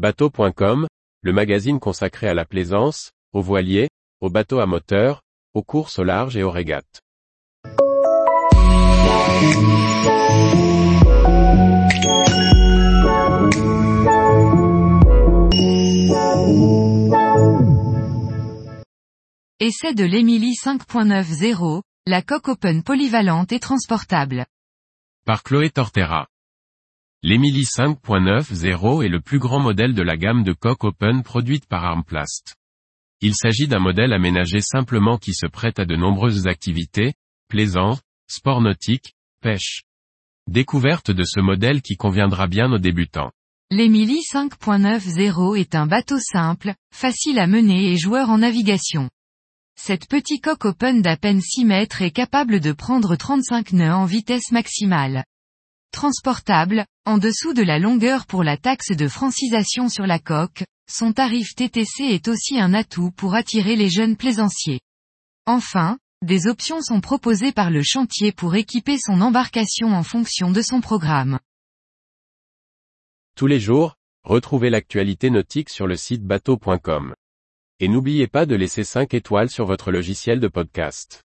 Bateau.com, le magazine consacré à la plaisance, aux voiliers, aux bateaux à moteur, aux courses au large et aux régates. Essai de l'Emily 5.90, la coque open polyvalente et transportable. Par Chloé Tortera. L'Emily 5.90 est le plus grand modèle de la gamme de coques open produite par Armplast. Il s'agit d'un modèle aménagé simplement qui se prête à de nombreuses activités, plaisance, sport nautique, pêche. Découverte de ce modèle qui conviendra bien aux débutants. L'Emily 5.90 est un bateau simple, facile à mener et joueur en navigation. Cette petite coque open d'à peine 6 mètres est capable de prendre 35 nœuds en vitesse maximale. Transportable, en dessous de la longueur pour la taxe de francisation sur la coque, son tarif TTC est aussi un atout pour attirer les jeunes plaisanciers. Enfin, des options sont proposées par le chantier pour équiper son embarcation en fonction de son programme. Tous les jours, retrouvez l'actualité nautique sur le site bateau.com. Et n'oubliez pas de laisser 5 étoiles sur votre logiciel de podcast.